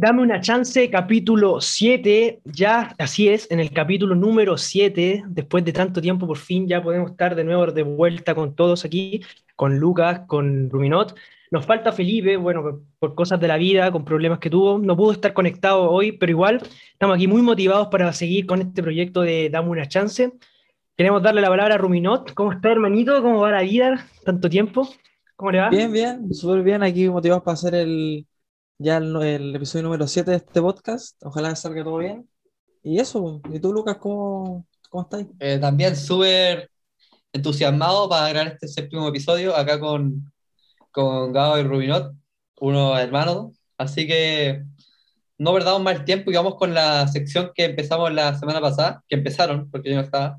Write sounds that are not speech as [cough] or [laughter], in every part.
Dame una chance, capítulo 7, ya así es, en el capítulo número 7, después de tanto tiempo, por fin ya podemos estar de nuevo de vuelta con todos aquí, con Lucas, con Ruminot. Nos falta Felipe, bueno, por cosas de la vida, con problemas que tuvo, no pudo estar conectado hoy, pero igual estamos aquí muy motivados para seguir con este proyecto de Dame una chance. Queremos darle la palabra a Ruminot. ¿Cómo está, hermanito? ¿Cómo va la vida? ¿Tanto tiempo? ¿Cómo le va? Bien, bien, súper bien. Aquí motivados para hacer el, ya el, episodio número 7 de este podcast. Ojalá salga todo bien. Y eso, ¿y tú, Lucas, cómo, cómo estás? Eh, también súper entusiasmado para grabar este séptimo episodio acá con, con Gabo y Rubinot, unos hermanos. Así que no perdamos más tiempo y vamos con la sección que empezamos la semana pasada, que empezaron, porque yo no estaba.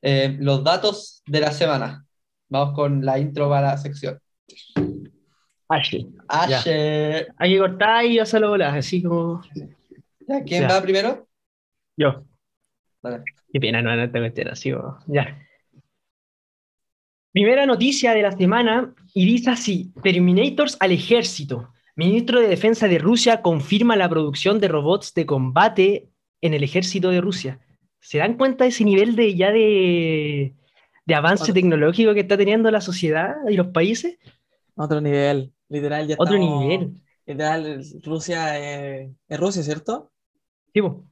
Eh, los datos de la semana. Vamos con la intro para la sección. Ashe. Hay que cortar y hacerlo bolas, así como. Ya, ¿Quién Ya. va primero? Yo. Vale. Qué pena, no, no te meter así, ya. Primera noticia de la semana, y dice así: Terminators al ejército. Ministro de Defensa de Rusia confirma la producción de robots de combate en el ejército de Rusia. ¿Se dan cuenta de ese nivel de ya de, de avance Otro- tecnológico que está teniendo la sociedad y los países? Otro nivel, literal, ya Otro estamos- nivel. Literal, Rusia eh, es Rusia, ¿cierto? Sí, po.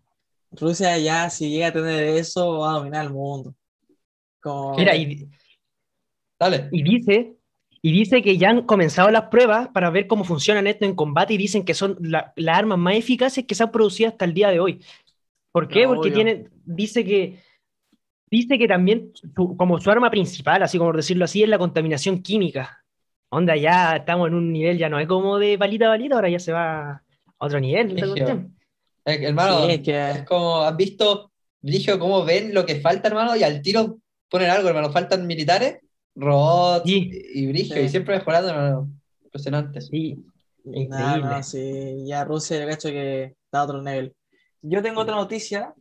Rusia ya, si llega a tener eso, va a dominar el mundo. Como, Mira, y, Dale. Y dice, y dice que ya han comenzado las pruebas para ver cómo funcionan esto en combate y dicen que son la- las armas más eficaces que se han producido hasta el día de hoy. ¿Por qué? No, Porque obvio. tiene, dice que dice que también su- como su arma principal, así como decirlo así, es la contaminación química. Onda, ya estamos en un nivel, ya no es como de balita a balita, ahora ya se va a otro nivel. Eh, hermano, Sí, es que- es como, ¿has visto, Brigio, cómo ven lo que falta, hermano? Y al tiro ponen algo, hermano. Faltan militares, robots Sí. y, y Brigio, Sí. y siempre mejorando, hermano. Impresionante. Sí, No, increíble. no, sí, ya Rusia, yo cacho que está a otro nivel. Yo tengo otra noticia,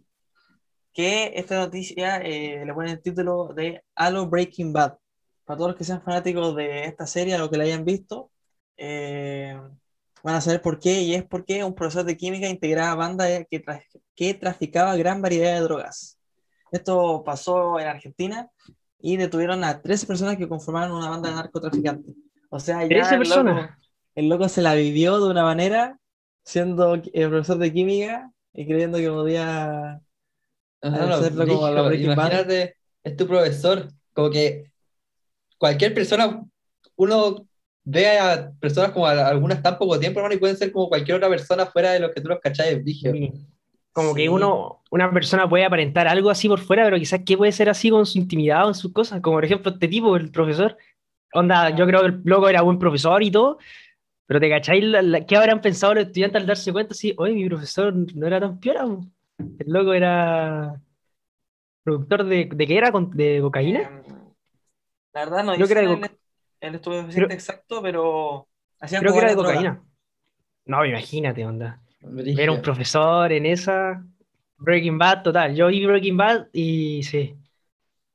que esta noticia eh, le ponen el título de Halo Breaking Bad. Para todos los que sean fanáticos de esta serie, a los que la hayan visto, eh, van a saber por qué, y es porque un profesor de química integraba banda que, tra- que traficaba gran variedad de drogas. Esto pasó en Argentina y detuvieron a 13 personas que conformaron una banda de narcotraficantes. O sea, ya 13 el loco- el loco se la vivió de una manera, siendo eh, profesor de química y creyendo que podía. Hacerlo como la Brigio, Breaking Bad. imagínate, es tu profesor, como que cualquier persona, uno ve a personas como a- algunas tan poco tiempo, hermano, y pueden ser como cualquier otra persona fuera de los que tú los cachai, Brigio. Sí. Como Sí. que uno, una persona puede aparentar algo así por fuera, pero quizás que puede ser así con su intimidad o en sus cosas. Como por ejemplo este tipo, el profesor. Onda, yo creo que el loco era buen profesor y todo, pero te cacháis la- la- qué habrán pensado los estudiantes al darse cuenta así, oye, mi profesor no era tan piola. po". El loco era productor de, ¿de qué era? ¿Con- ¿De cocaína? La verdad no Creo que dice era de el, el estupefaciente Creo- exacto, pero hacían Creo que era de cocaína. No, imagínate, onda. Brigio. Ver a un profesor en esa. Breaking Bad, total. Yo vi Breaking Bad y sí.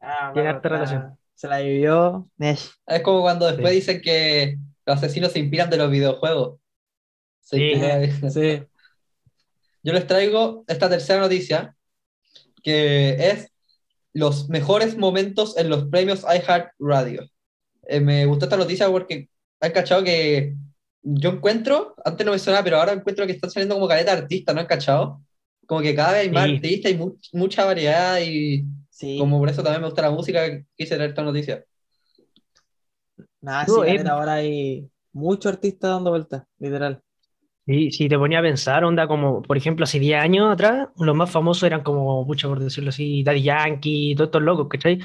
Ah, Tiene bueno, harta relación. Se la vivió. Es como cuando después Sí. dicen que los asesinos se inspiran de los videojuegos. Se Sí. Sí. Yo les traigo esta tercera noticia, que es los mejores momentos en los premios iHeart Radio. Eh, me gustó esta noticia porque han cachado que yo encuentro, antes no me sonaba, pero ahora encuentro que están saliendo como caleta de artistas, ¿no han cachado? Como que cada vez hay más Sí. artistas y mu- mucha variedad y Sí. como por eso también me gusta la música, quise traer esta noticia. Nada, No, sí, eh, ahora hay muchos artistas dando vueltas, literal. Sí, si te ponía a pensar, onda, como por ejemplo hace 10 años atrás, los más famosos eran como, mucho por decirlo así, Daddy Yankee, todos estos locos, ¿cachai?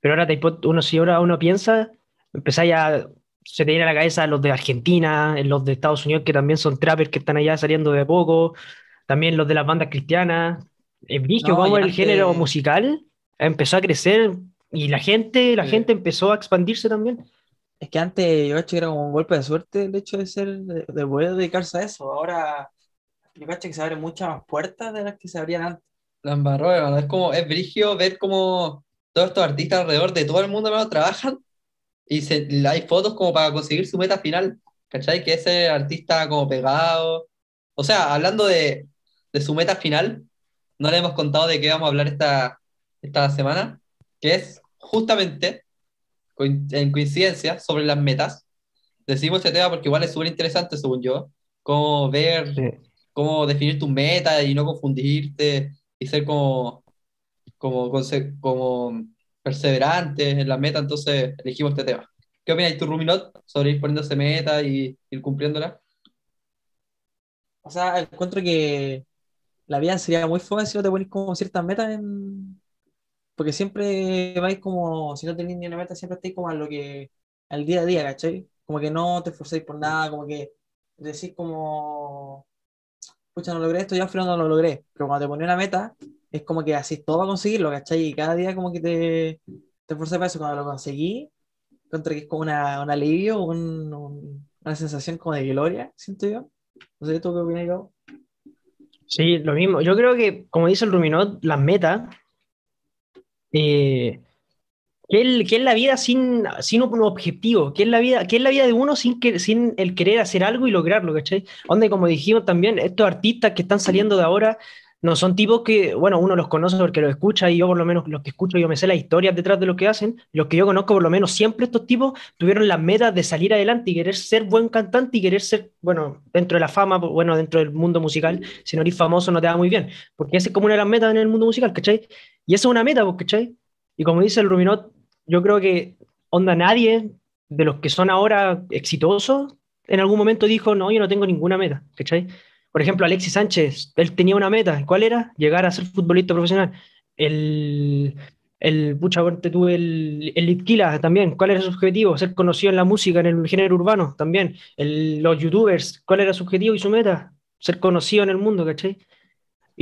Pero ahora te, uno, si ahora uno piensa, empezáis a, se te viene a la cabeza los de Argentina, los de Estados Unidos que también son trappers que están allá saliendo de poco, también los de las bandas cristianas. Es visto No, como el género musical empezó a crecer y la gente, la Sí. gente empezó a expandirse también. Es que antes yo cacho que era como un golpe de suerte el hecho de ser, de, de poder dedicarse a eso. Ahora yo cacho que se abren muchas más puertas de las que se abrían antes. La embarró, hermano. Es como, es brigio ver cómo todos estos artistas alrededor de todo el mundo, trabajan y se, hay fotos como para conseguir su meta final, ¿cachai? Que ese artista como pegado, O sea, hablando de, de su meta final, no le hemos contado de qué vamos a hablar esta, esta semana, que es justamente, en coincidencia, sobre las metas. Decimos este tema porque igual es súper interesante, según yo, cómo ver, cómo definir tus metas y no confundirte y ser como, como, como perseverante en la meta, entonces elegimos este tema. ¿Qué opinas tú, Ruminot, sobre ir poniéndose meta y ir cumpliéndola? O sea, encuentro que la vida sería muy fácil si no te pones como ciertas metas en... Porque siempre vais como, si no tenéis ni una meta, siempre estáis como a lo que, al día a día, ¿cachai? Como que no te esforzáis por nada, como que decís como, pucha, no logré esto, ya al no lo logré. Pero cuando te pones una meta, es como que así todo va a conseguirlo, ¿cachai? Y cada día como que te, te esforzas para eso. Cuando lo conseguí, encuentro que es como una, un alivio, un, una sensación como de gloria, siento yo. No sé, ¿tú qué opinas, yo? Sí, lo mismo. Yo creo que, como dice el Ruminot, las metas, eh, ¿qué, es, la vida sin, sin un objetivo? ¿Qué es la vida, qué es la vida de uno sin, que, sin el querer hacer algo y lograrlo? ¿cachai? Donde, como dijimos también, estos artistas que están saliendo de ahora no son tipos que, bueno, uno los conoce porque los escucha y yo por lo menos los que escucho, yo me sé las historias detrás de lo que hacen. Los que yo conozco por lo menos siempre estos tipos tuvieron la meta de salir adelante y querer ser buen cantante y querer ser, bueno, dentro de la fama, bueno, dentro del mundo musical, si no eres famoso no te va muy bien, porque esa es como una de las metas en el mundo musical, ¿cachai? Y esa es una meta, ¿cachai? Y como dice el Ruminot, yo creo que onda nadie de los que son ahora exitosos en algún momento dijo, no, yo no tengo ninguna meta, ¿cachai? Por ejemplo, Alexis Sánchez, él tenía una meta. ¿Cuál era? Llegar a ser futbolista profesional. El, el pucha, tuve el, el también. ¿Cuál era su objetivo? Ser conocido en la música, en el género urbano también. El, los youtubers, ¿cuál era su objetivo y su meta? Ser conocido en el mundo, ¿cachai?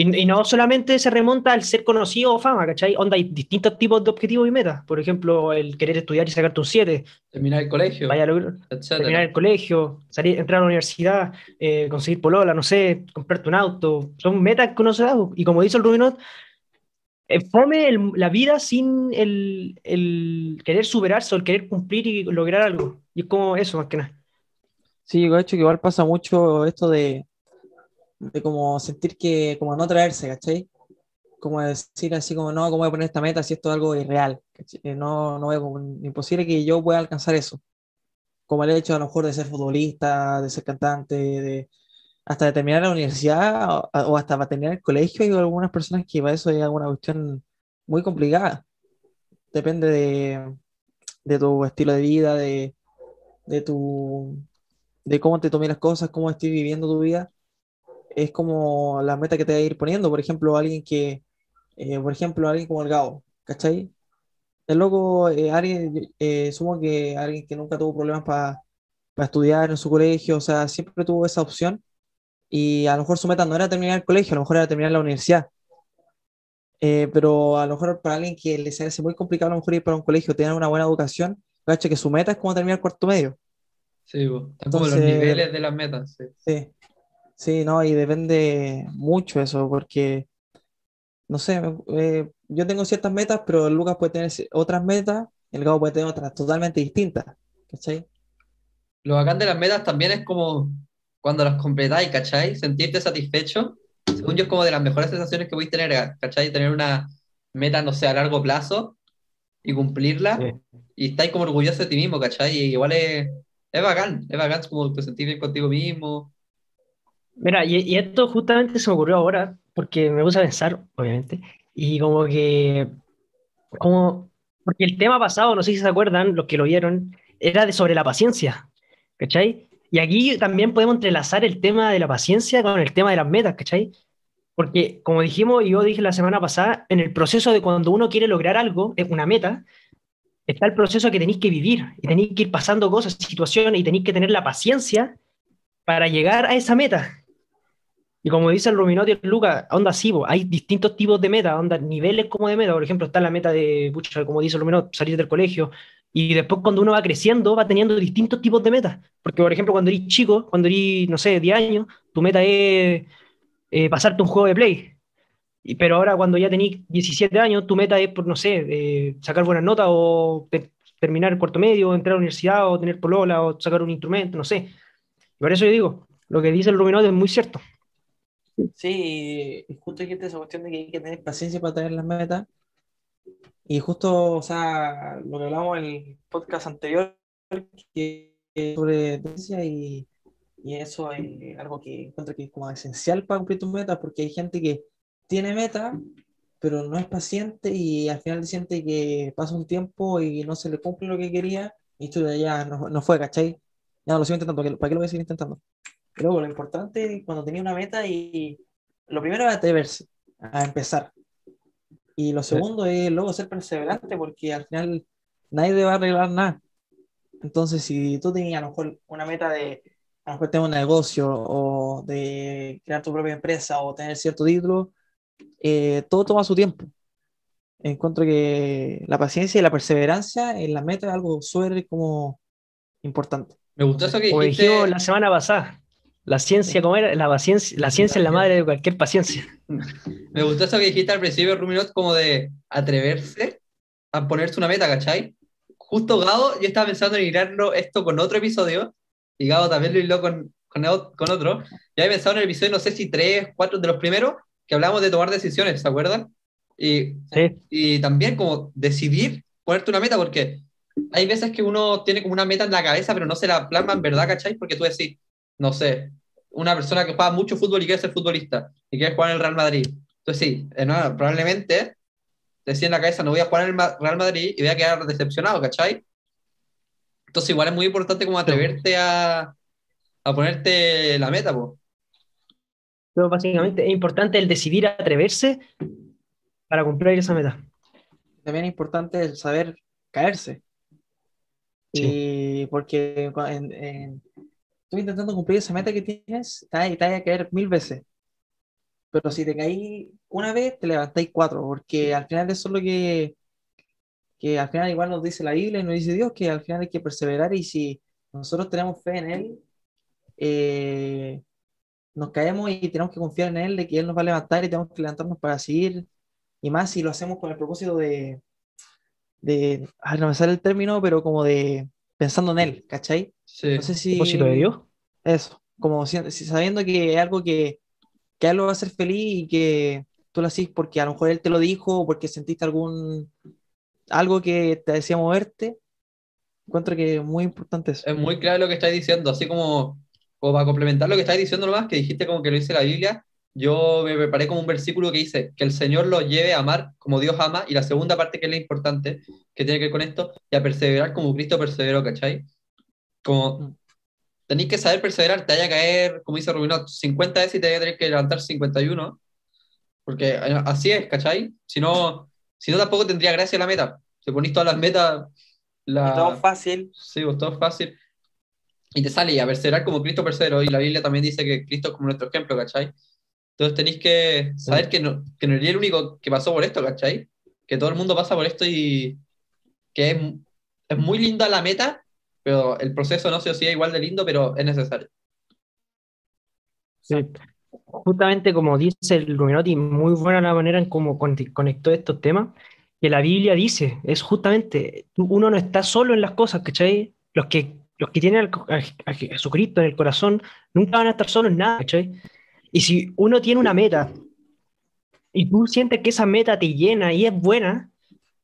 Y, no solamente se remonta al ser conocido o fama, ¿cachai? Onda, hay distintos tipos de objetivos y metas. Por ejemplo, el querer estudiar y sacarte un 7. Terminar el colegio. Vaya terminar el colegio, salir, entrar a la universidad, eh, conseguir polola, no sé, comprarte un auto. Son metas que uno se da. Y como dice el Rubinot, eh, fome la vida sin el, el, querer superarse o el querer cumplir y lograr algo. Y es como eso, más que nada. Sí, de hecho, que igual pasa mucho esto de de como sentir que, como no traerse, ¿cachai? Como decir así como, no, ¿cómo voy a poner esta meta si esto es algo irreal? Eh, no, no es imposible que yo pueda alcanzar eso. Como el hecho a lo mejor de ser futbolista, de ser cantante, de hasta de terminar la universidad o, hasta para terminar el colegio, hay algunas personas que para eso es alguna cuestión muy complicada. Depende de, de tu estilo de vida, de, de, tu, de cómo te tomes las cosas, cómo estés viviendo tu vida es como la meta que te va a ir poniendo. Por ejemplo, alguien que, eh, por ejemplo, alguien como el Gao, ¿cachai? El loco, eh, alguien, eh, sumo que alguien que nunca tuvo problemas para estudiar en su colegio, o sea, siempre tuvo esa opción y a lo mejor su meta no era terminar el colegio, a lo mejor era terminar la universidad. pero a lo mejor para alguien que le hace muy complicado a lo mejor ir para un colegio, tener una buena educación, ¿cachai? Que su meta es como terminar el cuarto medio. Sí, están como los niveles de las metas. Sí. sí. Sí, no, y depende mucho eso, porque, no sé, eh, yo tengo ciertas metas, pero Lucas puede tener otras metas, el Gabo puede tener otras totalmente distintas, ¿cachai? Lo bacán de las metas también es como cuando las completáis, ¿cachai? Sentirte satisfecho, según yo es como de las mejores sensaciones que a tener, ¿cachai? Tener una meta, no sé, a largo plazo y cumplirla, y estáis como orgulloso de ti mismo, ¿cachai? Y igual es, es bacán, es bacán como te sentís bien contigo mismo Mira, y, esto justamente se me ocurrió ahora, porque me puse a pensar, obviamente, y como que, como, porque el tema pasado, no sé si se acuerdan, los que lo vieron, era de sobre la paciencia, ¿cachai? Y aquí también podemos entrelazar el tema de la paciencia con el tema de las metas, ¿cachai? Porque, como dijimos, y yo dije la semana pasada, en el proceso de cuando uno quiere lograr algo, una meta, está el proceso que tenéis que vivir, y tenéis que ir pasando cosas, situaciones, y tenéis que tener la paciencia para llegar a esa meta, y como dice el Ruminotti y el Luca, onda sí, hay distintos tipos de meta, onda niveles como de meta. Por ejemplo, está la meta de, como dice el Ruminotti, salir del colegio. Y después cuando uno va creciendo, va teniendo distintos tipos de metas. Porque, por ejemplo, cuando eres chico, cuando eres, no sé, 10 años, tu meta es eh, pasarte un juego de play. Y, pero ahora cuando ya tenés 17 años, tu meta es, por, no sé, eh, sacar buenas notas o terminar el cuarto medio, entrar a la universidad o tener polola o sacar un instrumento, no sé. por eso yo digo, lo que dice el Ruminotti es muy cierto. Sí, justo dijiste esa cuestión de que hay que tener paciencia para tener las metas. Y justo, o sea, lo que hablamos en el podcast anterior, que sobre tendencia y, y eso es algo que encuentro que es como esencial para cumplir tus metas, porque hay gente que tiene metas, pero no es paciente y al final siente que pasa un tiempo y no se le cumple lo que quería y esto ya no, no fue, ¿cachai? Ya no lo sigo intentando, ¿para qué, para qué lo voy a seguir intentando? Pero lo importante cuando tenía una meta y lo primero es atreverse a empezar. Y lo segundo es luego ser perseverante porque al final nadie te va a arreglar nada. Entonces, si tú tenías a lo mejor una meta de a lo mejor tener un negocio o de crear tu propia empresa o tener cierto título, eh, todo toma su tiempo. Encuentro que la paciencia y la perseverancia en la meta es algo súper como importante. Me gustó eso que Como dijiste. dijimos la semana pasada, la ciencia, ¿cómo era? La, paciencia, la ciencia es la madre de cualquier paciencia. [laughs] Me gustó eso que dijiste al principio, Ruminot, como de atreverse a ponerse una meta, ¿cachai? Justo Gado, yo estaba pensando en hilarlo esto con otro episodio, y Gado también lo hiló con, con, con otro. Yo había pensado en el episodio, no sé si tres, cuatro de los primeros, que hablamos de tomar decisiones, ¿se acuerdan? Y, Sí, y también como decidir ponerte una meta, porque hay veces que uno tiene como una meta en la cabeza, pero no se la plasma en verdad, ¿cachai? Porque tú decís, no sé, una persona que juega mucho fútbol y quiere ser futbolista, y quiere jugar en el Real Madrid. Entonces sí, eh, no, probablemente decía en la cabeza, no voy a jugar en el Ma- Real Madrid y voy a quedar decepcionado, ¿cachai? Entonces igual es muy importante como atreverte a, a ponerte la meta, pues. pero básicamente es importante el decidir atreverse para cumplir esa meta. También es importante el saber caerse. Y porque en, en- estoy intentando cumplir esa meta que tienes, te vas a caer mil veces. Pero si te caí una vez, te levantáis cuatro, porque al final eso es lo que, que al final igual nos dice la Biblia y nos dice Dios, que al final hay que perseverar y si nosotros tenemos fe en Él, eh, nos caemos y tenemos que confiar en Él, de que Él nos va a levantar y tenemos que levantarnos para seguir, y más si lo hacemos con el propósito de, de, ay, no me sale el término, pero como de pensando en Él, ¿cachai? Sí. No sé si... Propósito de Dios. Eso, como sabiendo que es algo que, que a él lo va a hacer feliz y que tú lo haces porque a lo mejor él te lo dijo o porque sentiste algún algo que te decía moverte. Encuentro que es muy importante eso. Es muy claro lo que estáis diciendo, así como, como para complementar lo que estáis diciendo nomás, que dijiste como que lo dice la Biblia, yo me preparé como un versículo que dice que el Señor los lleve a amar como Dios ama, y la segunda parte que es la importante, que tiene que ver con esto, y a perseverar como Cristo perseveró, ¿cachai? Como tenéis que saber perseverar, te vaya a caer, como dice Rubinot, 50 veces y te vaya a tener que levantar 51, porque eh, así es, ¿cachai? Si no, si no tampoco tendría gracia la meta. Si ponís todas las metas, la... Todo fácil. Sí, todo fácil. Y te sale y a perseverar como Cristo perseveró. Y la Biblia también dice que Cristo es como nuestro ejemplo, ¿cachai? Entonces tenéis que saber que no, que no eres el único que pasó por esto, ¿cachai? Que todo el mundo pasa por esto y que es, es muy linda la meta, pero el proceso no si es igual de lindo, pero es necesario. Sí. Justamente como dice el Luminotti, muy buena la manera en cómo con- conectó estos temas, que la Biblia dice, es justamente, uno no está solo en las cosas, ¿cachai? Los que, los que tienen al- a, a Jesucristo en el corazón nunca van a estar solos en nada, ¿cachai? Y si uno tiene una meta y tú sientes que esa meta te llena y es buena,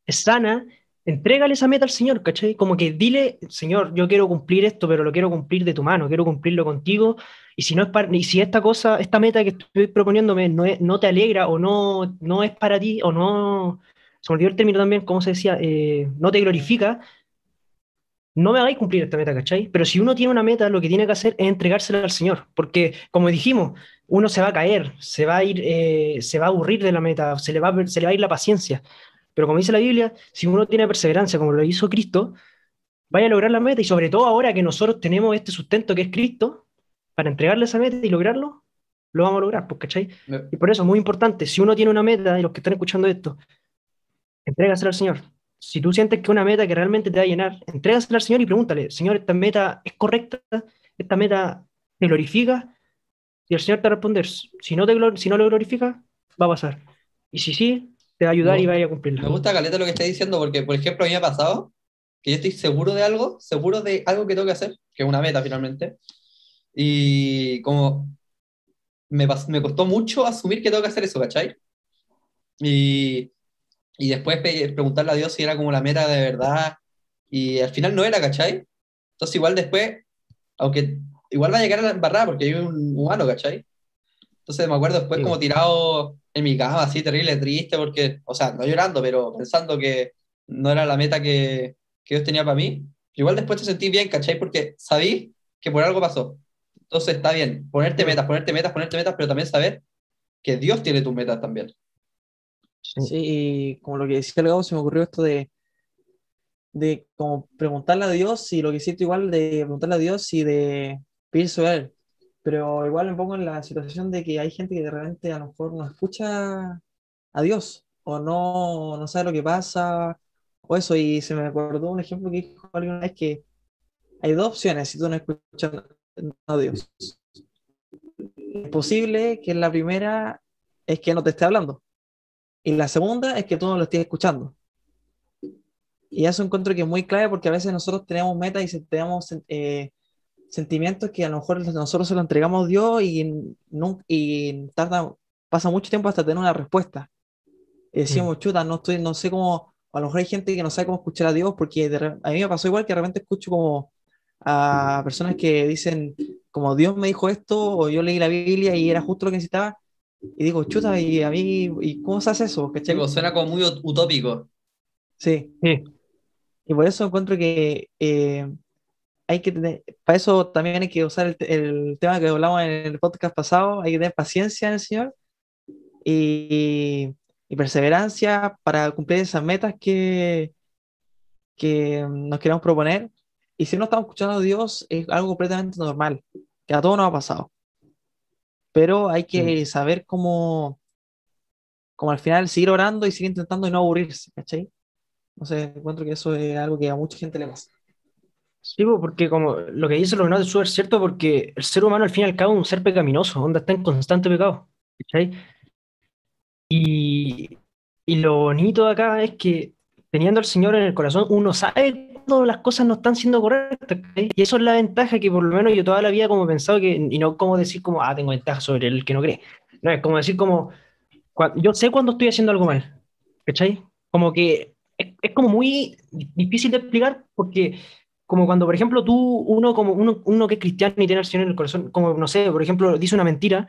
es sana, entrégale esa meta al Señor, ¿cachai? Como que dile, Señor, yo quiero cumplir esto, pero lo quiero cumplir de tu mano, quiero cumplirlo contigo y si no es para, si esta cosa, esta meta que estoy proponiéndome no, te alegra o no, no es para ti o no, se el término también, ¿cómo se decía? Eh, no te glorifica, no me hagáis cumplir esta meta, ¿cachai? Pero si uno tiene una meta, lo que tiene que hacer es entregársela al Señor, porque como dijimos, uno se va a caer, se va a ir, eh, se va a aburrir de la meta, se le va a, per- se le va a ir la paciencia. Pero como dice la Biblia, si uno tiene perseverancia, como lo hizo Cristo, vaya a lograr la meta y sobre todo ahora que nosotros tenemos este sustento que es Cristo, para entregarle esa meta y lograrlo, lo vamos a lograr, pues, ¿cachai? Me- Y por eso es muy importante, si uno tiene una meta, y los que están escuchando esto, entrégasela al Señor. Si tú sientes que una meta que realmente te va a llenar, entrégasela al Señor y pregúntale, Señor, ¿esta meta es correcta? ¿Esta meta te glorifica? Y el Señor te va a responder, si no, te si no lo glorifica, va a pasar. Y si sí, te va a ayudar Me y vaya a Me cumplirla. gusta, Caleta, lo que estás diciendo, porque, por ejemplo, a mí me ha pasado que yo estoy seguro de algo, seguro de algo que tengo que hacer, que es una meta finalmente, y como me, me costó mucho asumir que tengo que hacer eso, ¿cachai? Y, y después preguntarle a Dios si era como la meta de verdad. Y al final no era, ¿cachai? Entonces igual después, aunque igual va a llegar a la embarrada porque hay un humano, ¿cachai? Entonces me acuerdo después Sí. como tirado en mi cama, así terrible, triste, porque, o sea, no llorando, pero pensando que no era la meta que, que Dios tenía para mí. Igual después te sentí bien, ¿cachai? Porque sabí que por algo pasó. Entonces está bien, ponerte metas, ponerte metas, ponerte metas, pero también saber que Dios tiene tus metas también. Sí. Y como lo que decía el se me ocurrió esto de, de como preguntarle a Dios y lo que siento igual de preguntarle a Dios y de pedirse a Él. Pero igual me pongo en la situación de que hay gente que de repente a lo mejor no escucha a Dios o no, no sabe lo que pasa o eso. Y se me acordó un ejemplo que dijo alguien una vez que hay dos opciones si tú no escuchas a Dios. Es posible que la primera es que no te esté hablando. Y la segunda es que tú no lo estés escuchando. Y eso encuentro que es muy clave porque a veces nosotros tenemos metas y tenemos eh, sentimientos que a lo mejor nosotros se lo entregamos a Dios y, y tarda, pasa mucho tiempo hasta tener una respuesta. Y decimos, chuta, no, estoy, no sé cómo, a lo mejor hay gente que no sabe cómo escuchar a Dios porque de a mí me pasó igual que de repente escucho como a personas que dicen, como Dios me dijo esto o yo leí la Biblia y era justo lo que necesitaba. Y digo, chuta, y a mí, ¿y cómo se hace eso? ¿Cachai? Tipo, suena como muy ut- utópico. Sí, Sí. y por eso encuentro que eh, hay que tener, para eso también hay que usar el, el tema que hablamos en el podcast pasado, hay que tener paciencia en el Señor y, y perseverancia para cumplir esas metas que, que nos queremos proponer. Y si no estamos escuchando a Dios, es algo completamente normal, que a todos nos ha pasado. Pero hay que saber cómo, cómo al final seguir orando y seguir intentando y no aburrirse, ¿cachai? No sé, encuentro que eso es algo que a mucha gente le pasa. Sí, po, porque como lo que dice Leonardo es súper cierto, porque el ser humano al fin y al cabo es un ser pecaminoso, onda está en constante pecado. ¿cachai? Y, y lo bonito de acá es que teniendo al Señor en el corazón, uno sabe cuando las cosas no están siendo correctas. ¿cachai? Y eso es la ventaja que por lo menos yo toda la vida como he pensado que, y no como decir como, ah, tengo ventaja sobre el que no cree. No, es como decir como, yo sé cuando estoy haciendo algo mal. ¿Cachai? Como que es, es como muy difícil de explicar porque como cuando, por ejemplo, tú, uno como uno, uno que es cristiano y tiene Señor en el corazón, como, no sé, por ejemplo, dice una mentira,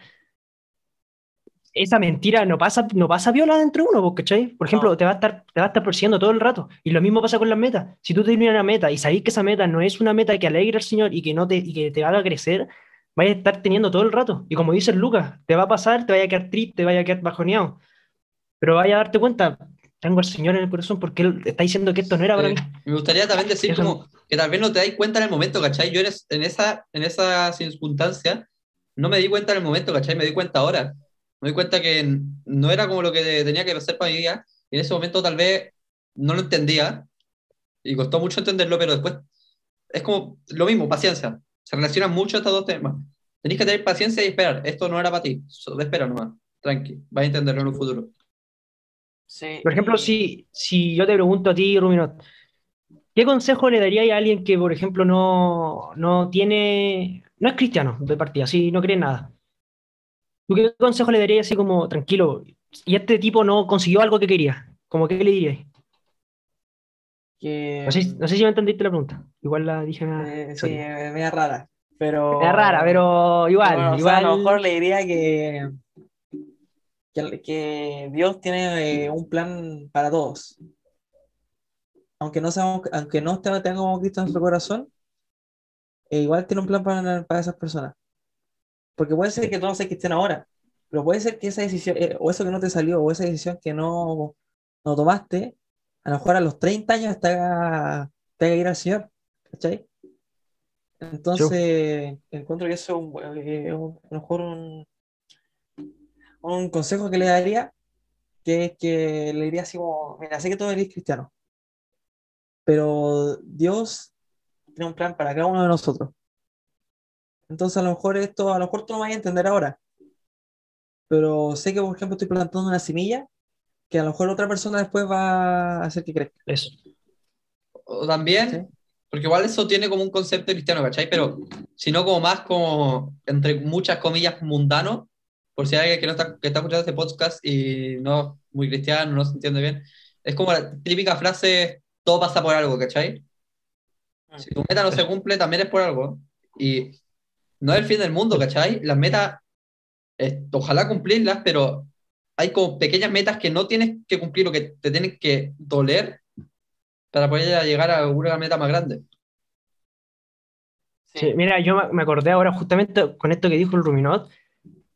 esa mentira no pasa, no pasa viola dentro de uno, pues, ¿cachai? Por ejemplo, No. te va a estar, te va a estar persiguiendo todo el rato. Y lo mismo pasa con las metas. Si tú tienes una meta y sabes que esa meta no es una meta que alegre al Señor y que, no te, y que te haga crecer, vaya a estar teniendo todo el rato. Y como dice Lucas, te va a pasar, te vaya a quedar triste, te vaya a quedar bajoneado. Pero vaya a darte cuenta, tengo al Señor en el corazón porque Él está diciendo que esto no era para Eh, mí. me gustaría también decir Eso- como que tal vez no te das cuenta en el momento, ¿cachai? Yo en esa, en esa circunstancia no me di cuenta en el momento, ¿cachai? Me di cuenta ahora. Me di cuenta que no era como lo que tenía que hacer para mi vida. Y en ese momento tal vez no lo entendía y costó mucho entenderlo, pero después es como lo mismo, paciencia. Se relacionan mucho estos dos temas. Tenés que tener paciencia y esperar. Esto no era para ti. Solo espera nomás. Tranqui. Vas a entenderlo en un futuro. Sí, Por ejemplo, si, si yo te pregunto a ti, Ruminot, ¿qué consejo le darías a alguien que, por ejemplo, no, no tiene, no es cristiano de partida, así no cree en nada? ¿Tú qué consejo le darías así como, tranquilo, y este tipo no consiguió algo que quería? ¿Cómo qué le dirías? que, No sé, no sé si me entendiste la pregunta. Igual la dije eh, sí, es media rara, pero... Es rara, pero igual, Bueno, o sea, igual. a lo mejor le diría que, que, que Dios tiene eh, un plan para todos. Aunque no, seamos, aunque no tengamos Cristo en nuestro corazón, eh, igual tiene un plan para, para esas personas. Porque puede ser que no seas cristiano ahora, pero puede ser que esa decisión, eh, o eso que no te salió, o esa decisión que no, no tomaste, a lo mejor a los 30 años te haga, te haga ir al Señor. ¿Cachai? Entonces, encuentro que eso es eh, a lo mejor un, un consejo que le daría, que es que le diría así como, mira, sé que tú eres cristiano, pero Dios tiene un plan para cada uno de nosotros. Entonces, a lo mejor esto, a lo mejor tú no vas a entender ahora, pero sé que, por ejemplo, estoy plantando una semilla que a lo mejor otra persona después va a hacer que crezca. Eso. O también, ¿sí? porque igual eso tiene como un concepto cristiano, ¿cachai? Pero sino como más como, entre muchas comillas, mundano, por si hay alguien que, no está, que está escuchando este podcast y no es muy cristiano, no se entiende bien, es como la típica frase, todo pasa por algo, ¿cachai? Si tu meta no se cumple, también es por algo. Y no es el fin del mundo, ¿cachai? Las metas, eh, ojalá cumplirlas, pero hay como pequeñas metas que no tienes que cumplir o que te tienen que doler para poder llegar a una meta más grande. Sí, mira, yo me acordé ahora justamente con esto que dijo el Ruminot,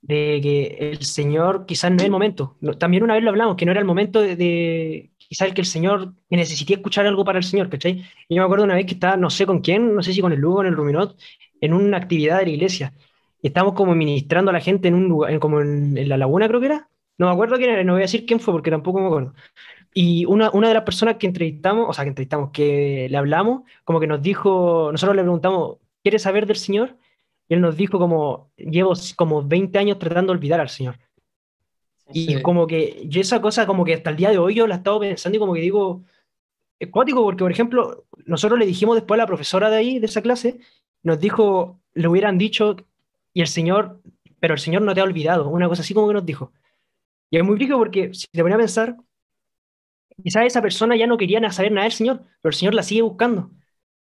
de que el Señor quizás no es el momento. También una vez lo hablamos, que no era el momento de, quizás el que el Señor, que necesité escuchar algo para el Señor, ¿cachai? Y yo me acuerdo una vez que estaba, no sé con quién, no sé si con el Lugo con el Ruminot, en una actividad de la iglesia. Y estábamos como ministrando a la gente en un lugar, como en, la laguna creo que era. No me acuerdo quién era, no voy a decir quién fue porque tampoco me acuerdo. Y una, una de las personas que entrevistamos, o sea, que entrevistamos, que le hablamos, como que nos dijo, nosotros le preguntamos, ¿quieres saber del Señor? Y él nos dijo como, llevo como 20 años tratando de olvidar al Señor. Y como que yo esa cosa como que hasta el día de hoy yo la he estado pensando y como que digo, es cuático porque, por ejemplo, nosotros le dijimos después a la profesora de ahí, de esa clase, nos dijo, le hubieran dicho, y el Señor, pero el Señor no te ha olvidado, una cosa así como que nos dijo. Y es muy rico porque si te ponía a pensar, quizás esa persona ya no quería saber nada del Señor, pero el Señor la sigue buscando.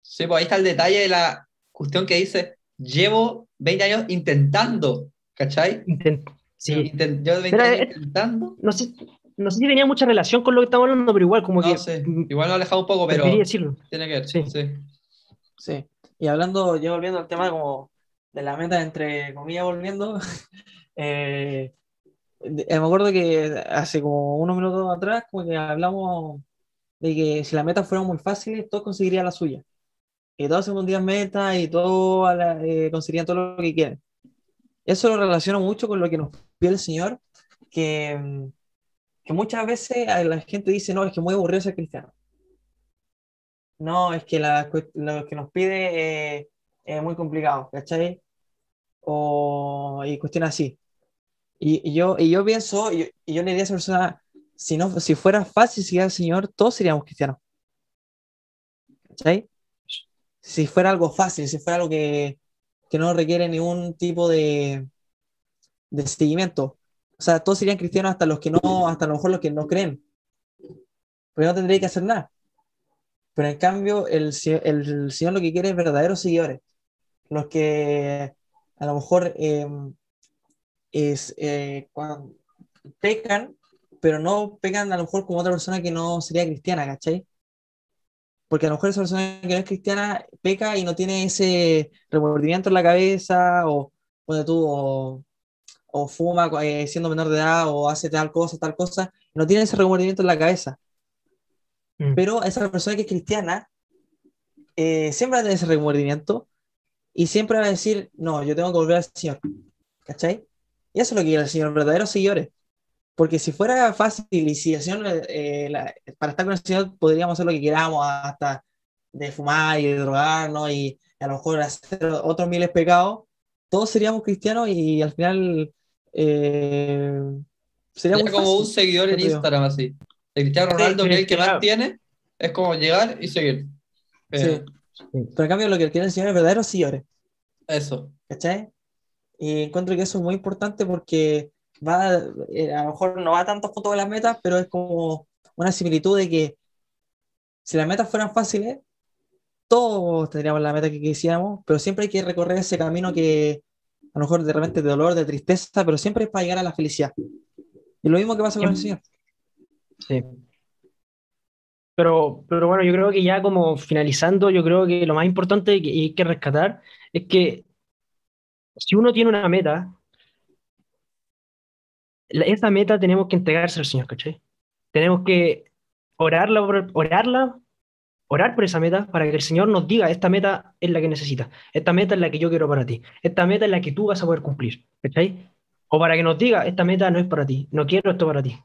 Sí, pues ahí está el detalle de la cuestión que dice, llevo 20 años intentando, ¿cachai? sí. yo 20 años eh, intentando. No sé, no sé si tenía mucha relación con lo que estamos hablando, pero igual como que... Igual lo ha alejado un poco, pero... Decirlo. Tiene que ver, sí. sí. Sí. Y hablando, yo volviendo al tema como de la meta, entre comillas, volviendo, [laughs] eh, eh, me acuerdo que hace como unos minutos atrás, como que hablamos de que si las metas fueran muy fáciles, todos conseguirían la suya. Y todos se pondrían metas y todos eh, conseguirían todo lo que quieren. Eso lo relaciono mucho con lo que nos pide el Señor, que, que muchas veces la gente dice, no, es que muy aburrido ser cristiano. No, es que la, lo que nos pide eh, es muy complicado, ¿cachai? O, y cuestiones así. Y, yo, y yo pienso, y, yo le diría a esa persona, si, no, si fuera fácil seguir al Señor, todos seríamos cristianos. ¿Cachai? Si fuera algo fácil, si fuera algo que, que no requiere ningún tipo de, de seguimiento. O sea, todos serían cristianos hasta los que no, hasta a lo mejor los que no creen. Pero no tendría que hacer nada. Pero en cambio, el, el Señor lo que quiere es verdaderos seguidores. Los que a lo mejor em, es eh, cuando pecan, pero no pecan a lo mejor como otra persona que no sería cristiana, ¿cachai? Porque a lo mejor esa persona que no es cristiana peca y no tiene ese remordimiento en la cabeza, o, tú, o, fuma eh, siendo menor de edad, o hace tal cosa, tal cosa, no tiene ese remordimiento en la cabeza. Mm. Pero esa persona que es cristiana eh, siempre va a tener ese remordimiento y siempre va a decir, no, yo tengo que volver al Señor. ¿Cachai? Y eso es lo que quiere el Señor, verdaderos seguidores. Porque si fuera fácil y si eh, para estar con el Señor podríamos hacer lo que queramos, hasta de fumar y de drogarnos y a lo mejor hacer otros miles pecados, todos seríamos cristianos y al final eh, sería como un seguidor en Instagram así. El Cristiano Ronaldo, que es el que más tiene, es como llegar y seguir. Sí. Pero en cambio, lo que quiere el Señor es verdaderos seguidores. Eso. ¿Cachai? Y encuentro que eso es muy importante porque va, eh, a lo mejor no va tanto junto con las metas, pero es como una similitud de que si las metas fueran fáciles, todos tendríamos la meta que quisiéramos, pero siempre hay que recorrer ese camino que a lo mejor de repente de dolor, de tristeza, pero siempre es para llegar a la felicidad. Y lo mismo que pasa con el Señor. Sí. Pero, pero bueno, yo creo que ya como finalizando, yo creo que lo más importante y hay que rescatar es que si uno tiene una meta, esa meta tenemos que entregarse al Señor, ¿cachai? Tenemos que orarla, orarla, orar por esa meta para que el Señor nos diga, esta meta es la que necesitas, esta meta es la que yo quiero para ti, esta meta es la que tú vas a poder cumplir, ¿cachai? O para que nos diga, esta meta no es para ti, no quiero esto para ti.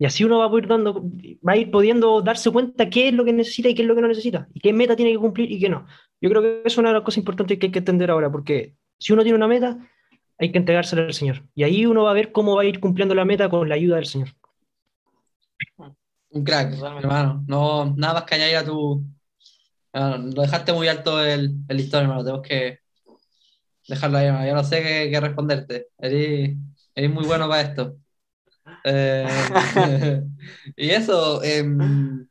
Y así uno va a ir dando, va a ir pudiendo darse cuenta qué es lo que necesita y qué es lo que no necesita, y qué meta tiene que cumplir y qué no. Yo creo que es una de las cosas importantes que hay que entender ahora, porque si uno tiene una meta, hay que entregársela al Señor. Y ahí uno va a ver cómo va a ir cumpliendo la meta con la ayuda del Señor. Un crack, hermano. No, nada más que añadir a tu. lo dejaste muy alto el, el hermano. Tenemos que dejarlo ahí, hermano. Yo no sé qué, responderte. Eres, Es muy bueno para esto. Eh, [laughs] [laughs] y eso, em,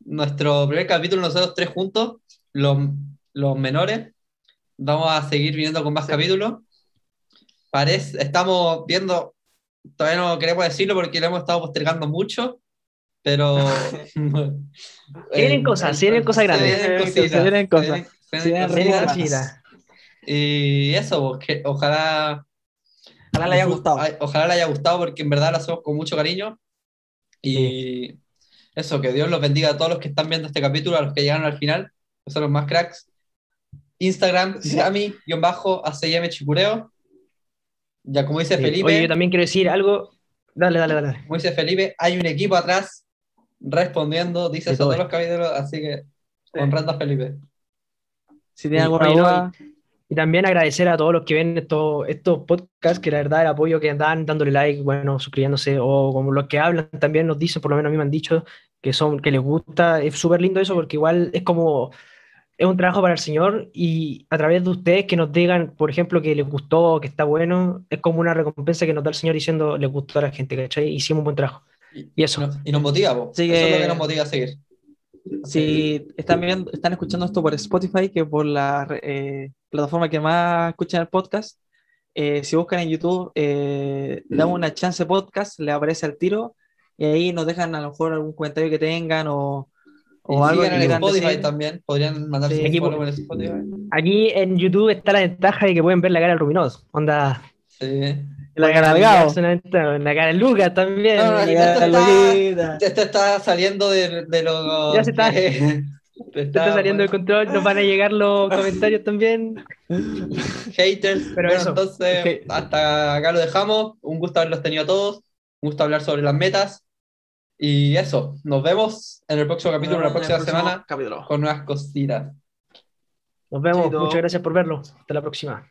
nuestro primer capítulo, nosotros tres juntos, los, los menores, vamos a seguir viniendo con más capítulos. Parece, estamos viendo, todavía no queremos decirlo porque lo hemos estado postergando mucho, pero... [laughs] [laughs] Vienen cosas, vienen cosas grandes. vienen cosas. cositas. cositas. Y eso, pues, ojalá, Ojalá le haya gustado. ojalá le haya gustado porque en verdad lo hacemos con mucho cariño. Y eso, que Dios los bendiga a todos los que están viendo este capítulo, a los que llegaron al final, que son los más cracks. Instagram, Sí. Gami-ACM Chicureo. Ya como dice Sí. Felipe, Oye, yo también quiero decir algo. Dale, dale, dale. como dice Felipe, hay un equipo atrás respondiendo, dice eso todos todo. los capítulos, así que honrando a Felipe. Si tienen Y- alguna duda, Y también agradecer a todos los que ven estos, estos podcasts, que la verdad el apoyo que dan, dándole like, bueno, suscribiéndose, o como los que hablan también nos dicen, por lo menos a mí me han dicho, que son, que les gusta, es súper lindo eso, porque igual es como, es un trabajo para el Señor, y a través de ustedes que nos digan, por ejemplo, que les gustó, que está bueno, es como una recompensa que nos da el Señor diciendo, les gustó a la gente, ¿cachai? Hicimos un buen trabajo. Y eso. Nos- y nos motiva, po. Así eso es lo que- que nos motiva a seguir. si están viendo, están escuchando esto por Spotify, que es por la eh, plataforma que más escuchan el podcast, eh, si buscan en YouTube, eh, damos una chance podcast, le aparece al tiro, y ahí nos dejan a lo mejor algún comentario que tengan o, o algo en quieran Spotify también, podrían mandar Sí, su equipo. follow en Spotify. Aquí en YouTube está la ventaja de que pueden ver la cara del Rubinos, onda... Sí. La cara del Gabo. La cara de Lucas también. No, esto. Esto está saliendo de, de lo. Ya se está- [laughs] Se está saliendo de control, nos van a llegar los [laughs] comentarios también. Haters. Pero bueno, eso. entonces, hasta acá lo dejamos. Un gusto haberlos tenido a todos. Un gusto hablar sobre las metas. Y eso, nos vemos en el próximo capítulo, la próxima semana, capítulo. con nuevas cositas. Nos vemos, muchas gracias por verlo. Hasta la próxima.